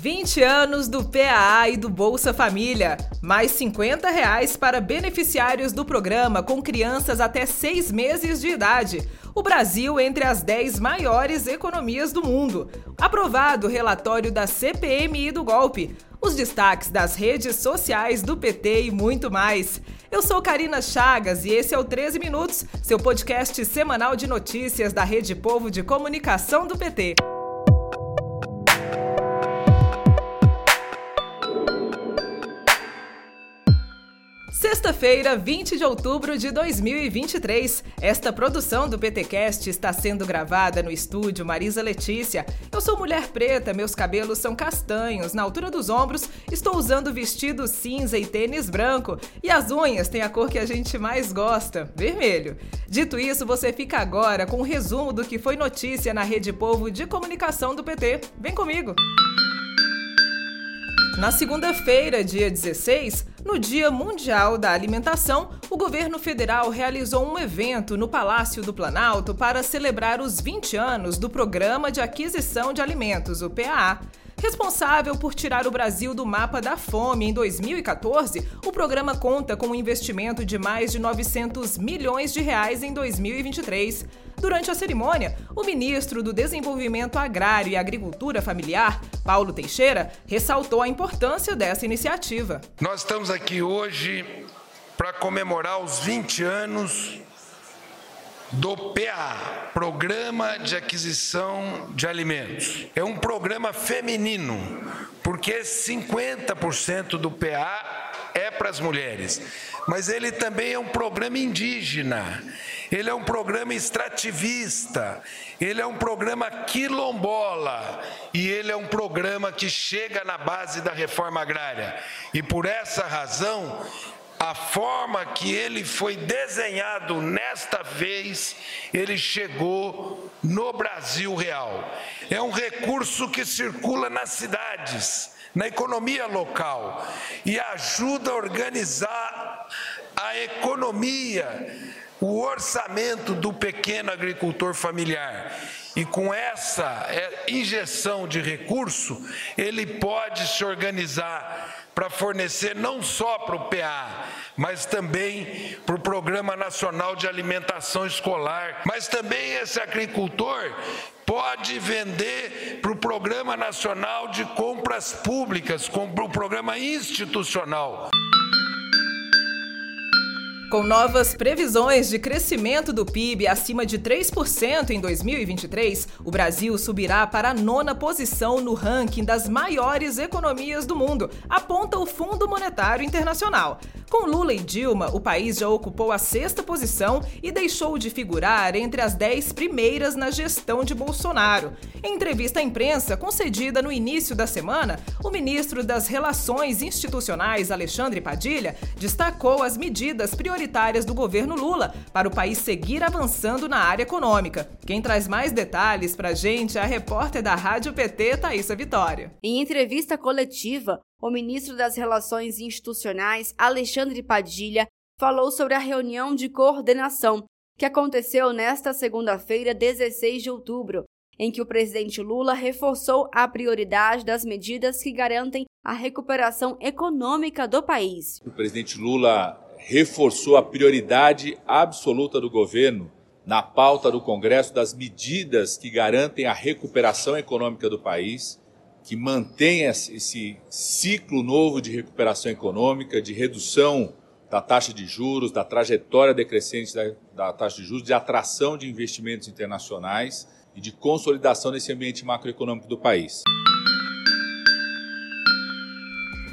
20 anos do PAA e do Bolsa Família. Mais 50 reais para beneficiários do programa com crianças até 6 meses de idade. O Brasil entre as 10 maiores economias do mundo. Aprovado o relatório da CPMI do golpe. Os destaques das redes sociais do PT e muito mais. Eu sou Karina Chagas e esse é o 13 Minutos, seu podcast semanal de notícias da Rede Povo de Comunicação do PT. Sexta-feira, 20 de outubro de 2023. Esta produção do PTcast está sendo gravada no estúdio Marisa Letícia. Eu sou mulher preta, meus cabelos são castanhos, na altura dos ombros, estou usando vestido cinza e tênis branco, e as unhas têm a cor que a gente mais gosta, vermelho. Dito isso, você fica agora com um resumo do que foi notícia na Rede Povo de Comunicação do PT. Vem comigo! Na segunda-feira, dia 16, no Dia Mundial da Alimentação, o governo federal realizou um evento no Palácio do Planalto para celebrar os 20 anos do Programa de Aquisição de Alimentos, o PAA. Responsável por tirar o Brasil do mapa da fome em 2014, o programa conta com um investimento de mais de 900 milhões de reais em 2023. Durante a cerimônia, o ministro do Desenvolvimento Agrário e Agricultura Familiar, Paulo Teixeira, ressaltou a importância dessa iniciativa. Nós estamos aqui hoje para comemorar os 20 anos do PA, Programa de Aquisição de Alimentos. É um programa feminino, porque 50% do PA é para as mulheres, mas ele também é um programa indígena, ele é um programa extrativista, ele é um programa quilombola e ele é um programa que chega na base da reforma agrária. E por essa razão, a forma que ele foi desenhado nesta vez, ele chegou no Brasil real. É um recurso que circula nas cidades, na economia local e ajuda a organizar a economia, o orçamento do pequeno agricultor familiar. E com essa é, injeção de recurso, ele pode se organizar para fornecer não só para o PA, mas também para o Programa Nacional de Alimentação Escolar. Mas também esse agricultor pode vender para o Programa Nacional de Compras Públicas, para o Programa Institucional. Com novas previsões de crescimento do PIB acima de 3% em 2023, o Brasil subirá para a nona posição no ranking das maiores economias do mundo, aponta o Fundo Monetário Internacional. Com Lula e Dilma, o país já ocupou a sexta posição e deixou de figurar entre as dez primeiras na gestão de Bolsonaro. Em entrevista à imprensa concedida no início da semana, o ministro das Relações Institucionais, Alexandre Padilha, destacou as medidas prioritárias do governo Lula para o país seguir avançando na área econômica. Quem traz mais detalhes para a gente é a repórter da Rádio PT, Thaisa Vitória. Em entrevista coletiva, o ministro das Relações Institucionais, Alexandre Padilha, falou sobre a reunião de coordenação que aconteceu nesta segunda-feira, 16 de outubro, em que o presidente Lula reforçou a prioridade das medidas que garantem a recuperação econômica do país. O presidente Lula reforçou a prioridade absoluta do governo na pauta do Congresso das medidas que garantem a recuperação econômica do país que mantenha esse ciclo novo de recuperação econômica, de redução da taxa de juros, da trajetória decrescente da, da taxa de juros, de atração de investimentos internacionais e de consolidação desse ambiente macroeconômico do país.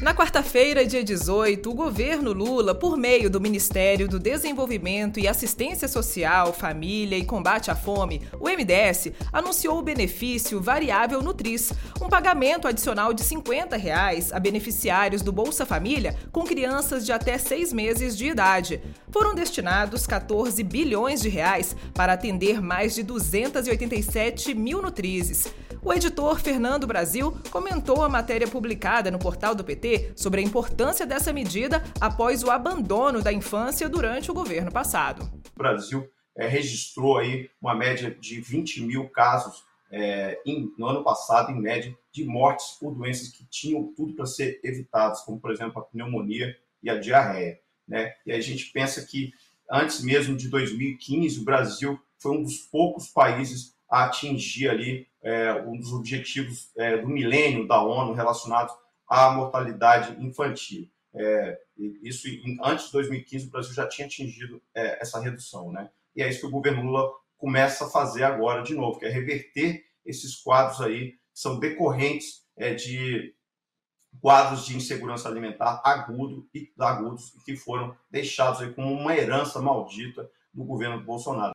Na quarta-feira, dia 18, o governo Lula, por meio do Ministério do Desenvolvimento e Assistência Social, Família e Combate à Fome, o MDS, anunciou o benefício variável Nutris, um pagamento adicional de 50 reais a beneficiários do Bolsa Família com crianças de até seis meses de idade. Foram destinados 14 bilhões de reais para atender mais de 287 mil nutrizes. O editor Fernando Brasil comentou a matéria publicada no portal do PT sobre a importância dessa medida após o abandono da infância durante o governo passado. O Brasil é, registrou aí uma média de 20 mil casos é, em, no ano passado, em média, de mortes por doenças que tinham tudo para ser evitadas, como, por exemplo, a pneumonia e a diarreia. Né? E a gente pensa que, antes mesmo de 2015, o Brasil foi um dos poucos países a atingir ali é, um dos objetivos é, do milênio da ONU relacionados à mortalidade infantil. É, isso antes de 2015 o Brasil já tinha atingido é, essa redução, né? E é isso que o governo Lula começa a fazer agora de novo, que é reverter esses quadros aí que são decorrentes é, de quadros de insegurança alimentar agudo e agudos que foram deixados aí como uma herança maldita do governo Bolsonaro.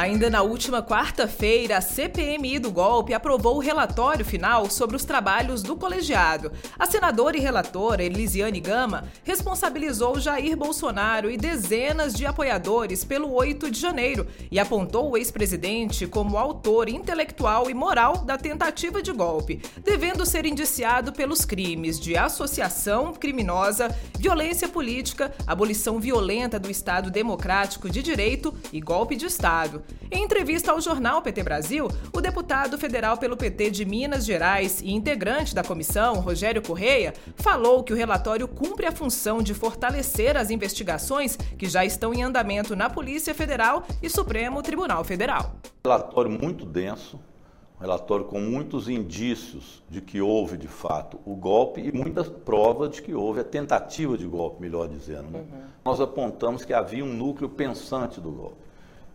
Ainda na última quarta-feira, a CPMI do golpe aprovou o relatório final sobre os trabalhos do colegiado. A senadora e relatora Elisiane Gama responsabilizou Jair Bolsonaro e dezenas de apoiadores pelo 8 de janeiro e apontou o ex-presidente como autor intelectual e moral da tentativa de golpe, devendo ser indiciado pelos crimes de associação criminosa, violência política, abolição violenta do Estado Democrático de Direito e golpe de Estado. Em entrevista ao jornal PT Brasil, o deputado federal pelo PT de Minas Gerais e integrante da comissão, Rogério Correia, falou que o relatório cumpre a função de fortalecer as investigações que já estão em andamento na Polícia Federal e Supremo Tribunal Federal. Relatório muito denso, um relatório com muitos indícios de que houve de fato o golpe e muitas provas de que houve a tentativa de golpe, melhor dizendo. Né? Uhum. Nós apontamos que havia um núcleo pensante do golpe.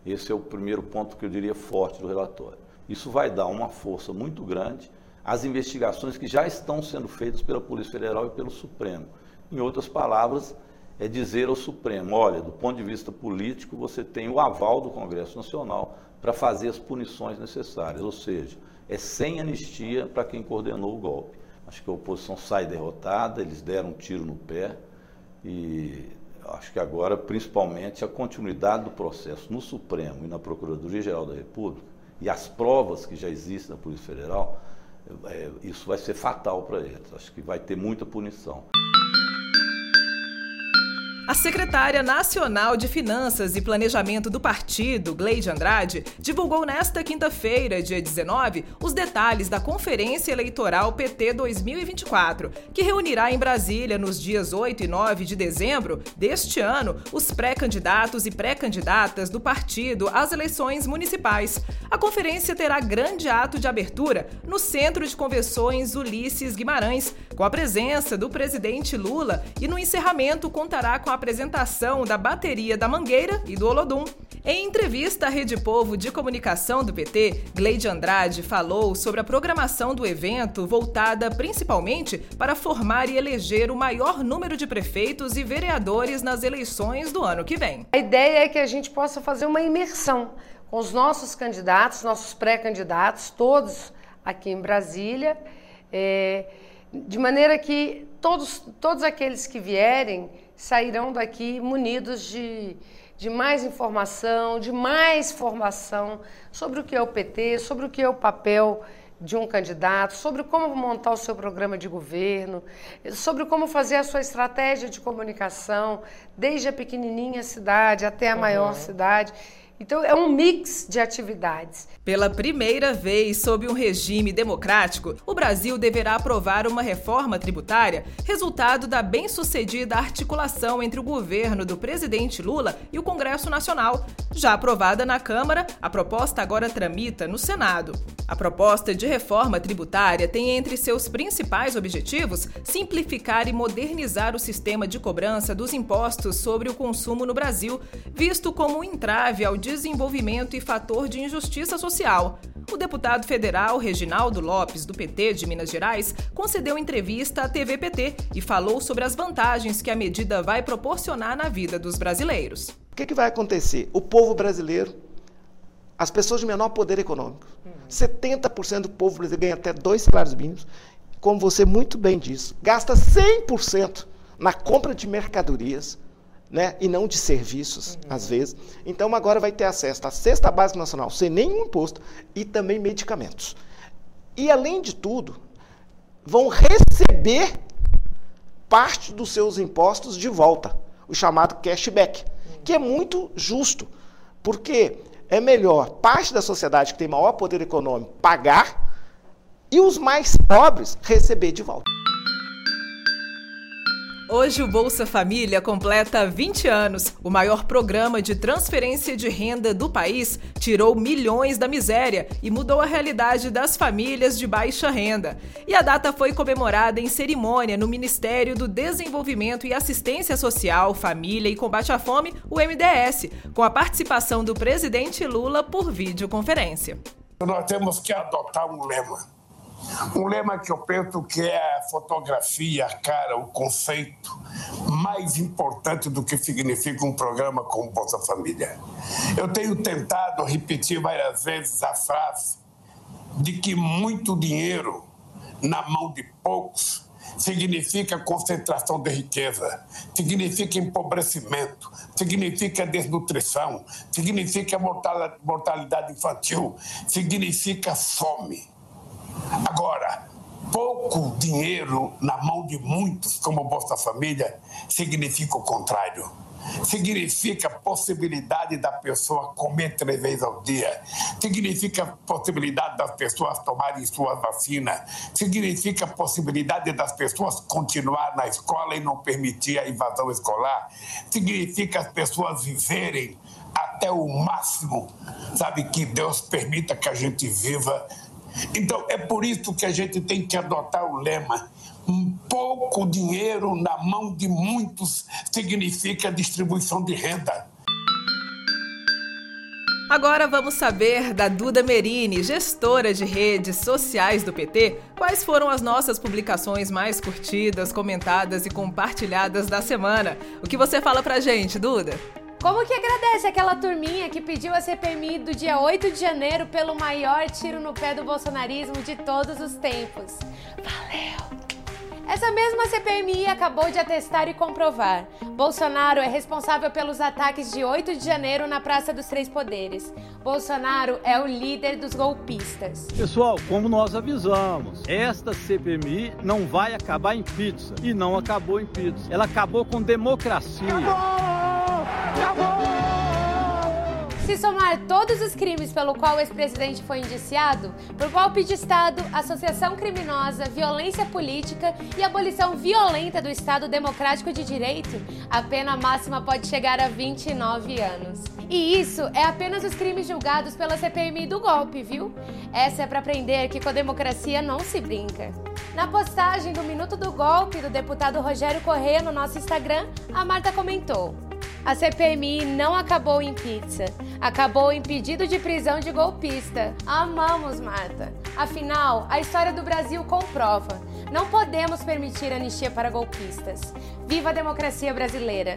Esse é o primeiro ponto que eu diria forte do relatório. Isso vai dar uma força muito grande às investigações que já estão sendo feitas pela Polícia Federal e pelo Supremo. Em outras palavras, é dizer ao Supremo: olha, do ponto de vista político, você tem o aval do Congresso Nacional para fazer as punições necessárias, ou seja, é sem anistia para quem coordenou o golpe. Acho que a oposição sai derrotada, eles deram um tiro no pé e acho que agora, principalmente, a continuidade do processo no Supremo e na Procuradoria-Geral da República e as provas que já existem na Polícia Federal, é, isso vai ser fatal para eles. Acho que vai ter muita punição. A secretária nacional de Finanças e Planejamento do partido, Gleide Andrade, divulgou nesta quinta-feira, dia 19, os detalhes da Conferência Eleitoral PT 2024, que reunirá em Brasília, nos dias 8 e 9 de dezembro deste ano, os pré-candidatos e pré-candidatas do partido às eleições municipais. A conferência terá grande ato de abertura no Centro de Convenções Ulisses Guimarães, com a presença do presidente Lula, e no encerramento contará com a apresentação da bateria da Mangueira e do Olodum. Em entrevista à Rede Povo de Comunicação do PT, Gleide Andrade falou sobre a programação do evento voltada principalmente para formar e eleger o maior número de prefeitos e vereadores nas eleições do ano que vem. A ideia é que a gente possa fazer uma imersão com os nossos candidatos, nossos pré-candidatos, todos aqui em Brasília, é, de maneira que todos, todos aqueles que vierem sairão daqui munidos de, de mais informação, de mais formação sobre o que é o PT, sobre o que é o papel de um candidato, sobre como montar o seu programa de governo, sobre como fazer a sua estratégia de comunicação, desde a pequenininha cidade até a uhum. maior cidade. Então, é um mix de atividades. Pela primeira vez sob um regime democrático, o Brasil deverá aprovar uma reforma tributária, resultado da bem-sucedida articulação entre o governo do presidente Lula e o Congresso Nacional. Já aprovada na Câmara, a proposta agora tramita no Senado. A proposta de reforma tributária tem entre seus principais objetivos simplificar e modernizar o sistema de cobrança dos impostos sobre o consumo no Brasil, visto como um entrave ao desenvolvimento e fator de injustiça social. O deputado federal Reginaldo Lopes, do PT de Minas Gerais, concedeu entrevista à TV PT e falou sobre as vantagens que a medida vai proporcionar na vida dos brasileiros. O que, que vai acontecer? O povo brasileiro, as pessoas de menor poder econômico, 70% do povo brasileiro ganha até dois salários mínimos, como você muito bem disse, gasta 100% na compra de mercadorias, né? e não de serviços, uhum. às vezes. Então, agora vai ter acesso à cesta básica nacional sem nenhum imposto e também medicamentos. E, além de tudo, vão receber parte dos seus impostos de volta, o chamado cashback, uhum. que é muito justo, porque é melhor parte da sociedade que tem maior poder econômico pagar e os mais pobres receber de volta. Hoje o Bolsa Família completa 20 anos. O maior programa de transferência de renda do país tirou milhões da miséria e mudou a realidade das famílias de baixa renda. E a data foi comemorada em cerimônia no Ministério do Desenvolvimento e Assistência Social, Família e Combate à Fome, o MDS, com a participação do presidente Lula por videoconferência. Nós temos que adotar um lema um lema que eu penso que é a fotografia, cara, o conceito mais importante do que significa um programa como Bolsa Família. Eu tenho tentado repetir várias vezes a frase de que muito dinheiro na mão de poucos significa concentração de riqueza, significa empobrecimento, significa desnutrição, significa mortalidade infantil, significa fome. Agora, pouco dinheiro na mão de muitos, como Bolsa Família, significa o contrário. Significa possibilidade da pessoa comer três vezes ao dia. Significa possibilidade das pessoas tomarem suas vacinas. Significa possibilidade das pessoas continuar na escola e não permitir a invasão escolar. Significa as pessoas viverem até o máximo, sabe, que Deus permita que a gente viva então, é por isso que a gente tem que adotar o lema: um pouco dinheiro na mão de muitos significa distribuição de renda. Agora vamos saber da Duda Merini, gestora de redes sociais do PT, quais foram as nossas publicações mais curtidas, comentadas e compartilhadas da semana. O que você fala pra gente, Duda? Como que agradece aquela turminha que pediu a CPMI do dia 8 de janeiro pelo maior tiro no pé do bolsonarismo de todos os tempos? Valeu! Essa mesma CPMI acabou de atestar e comprovar. Bolsonaro é responsável pelos ataques de 8 de janeiro na Praça dos Três Poderes. Bolsonaro é o líder dos golpistas. Pessoal, como nós avisamos, esta CPMI não vai acabar em pizza. E não acabou em pizza. Ela acabou com democracia. Acabou! Se somar todos os crimes pelo qual o ex-presidente foi indiciado, por golpe de Estado, associação criminosa, violência política e abolição violenta do Estado Democrático de Direito, a pena máxima pode chegar a 29 anos. E isso é apenas os crimes julgados pela CPMI do golpe, viu? Essa é para aprender que com a democracia não se brinca. Na postagem do Minuto do Golpe do deputado Rogério Corrêa no nosso Instagram, a Marta comentou: a CPMI não acabou em pizza, acabou em pedido de prisão de golpista. Amamos, Marta. Afinal, a história do Brasil comprova: não podemos permitir anistia para golpistas. Viva a democracia brasileira!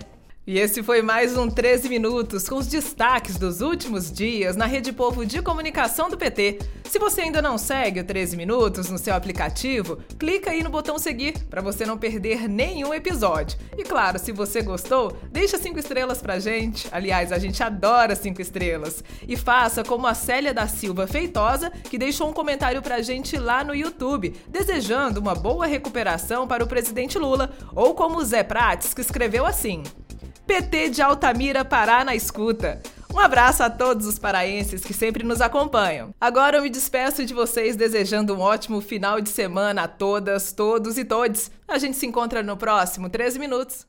E esse foi mais um 13 Minutos com os destaques dos últimos dias na Rede Povo de Comunicação do PT. Se você ainda não segue o 13 Minutos no seu aplicativo, clica aí no botão seguir para você não perder nenhum episódio. E claro, se você gostou, deixa cinco estrelas pra gente. Aliás, a gente adora cinco estrelas. E faça como a Célia da Silva Feitosa, que deixou um comentário pra gente lá no YouTube, desejando uma boa recuperação para o presidente Lula, ou como o Zé Prates, que escreveu assim: PT de Altamira Pará na escuta. Um abraço a todos os paraenses que sempre nos acompanham. Agora eu me despeço de vocês desejando um ótimo final de semana a todas, todos e todes. A gente se encontra no próximo 13 minutos.